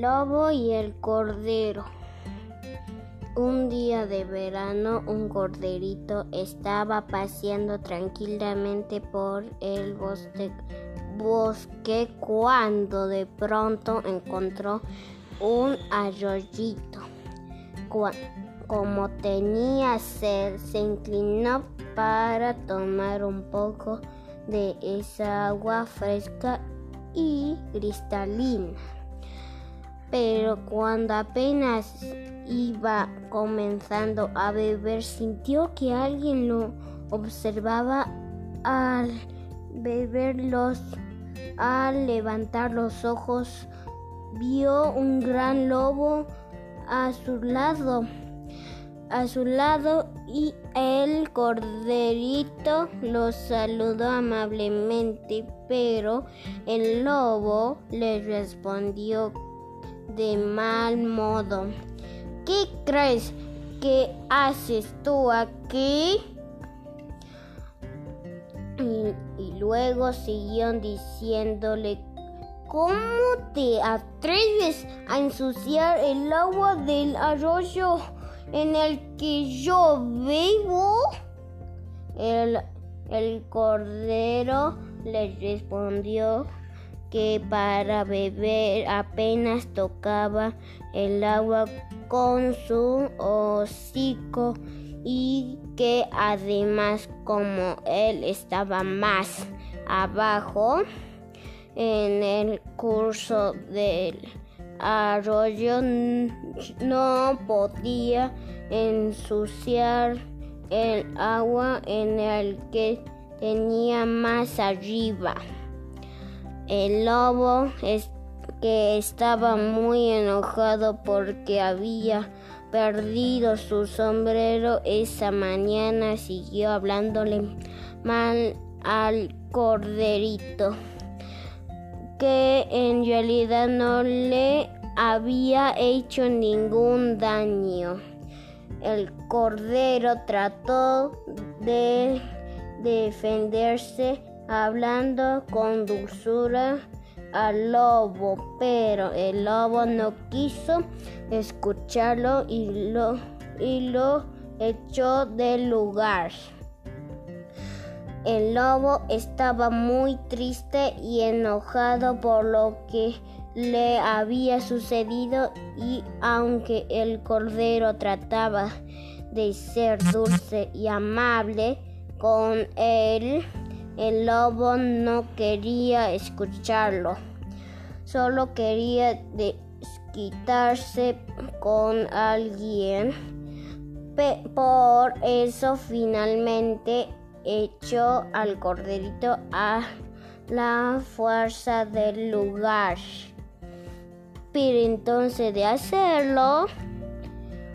Lobo y el cordero. Un día de verano un corderito estaba paseando tranquilamente por el bosque, bosque cuando de pronto encontró un arroyito. Como tenía sed, se inclinó para tomar un poco de esa agua fresca y cristalina. Pero cuando apenas iba comenzando a beber, sintió que alguien lo observaba. Al beberlos, al levantar los ojos, vio un gran lobo a su lado a su lado y el corderito lo saludó amablemente, pero el lobo le respondió de mal modo. ¿Qué crees que haces tú aquí? Y, luego siguieron diciéndole ¿Cómo te atreves a ensuciar el agua del arroyo? en el que yo vivo? El, el cordero le respondió que para beber apenas tocaba el agua con su hocico y que además como él estaba más abajo en el curso del arroyo no podía ensuciar el agua en el que tenía más arriba. El lobo que estaba muy enojado porque había perdido su sombrero esa mañana siguió hablándole mal al corderito que en realidad no le había hecho ningún daño. El cordero trató de defenderse hablando con dulzura al lobo, pero el lobo no quiso escucharlo y lo, y lo echó del lugar. El lobo estaba muy triste y enojado por lo que le había sucedido y aunque el cordero trataba de ser dulce y amable con él, el lobo no quería escucharlo. Solo quería desquitarse con alguien. Por eso finalmente echó al corderito a la fuerza del lugar. Pero entonces de hacerlo,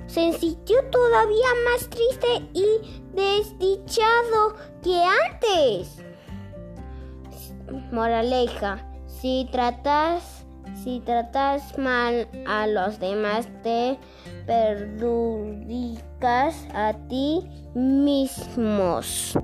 se sintió todavía más triste y desdichado que antes. Moraleja, si tratas, si tratas mal a los demás, te perjudicas a ti mismos.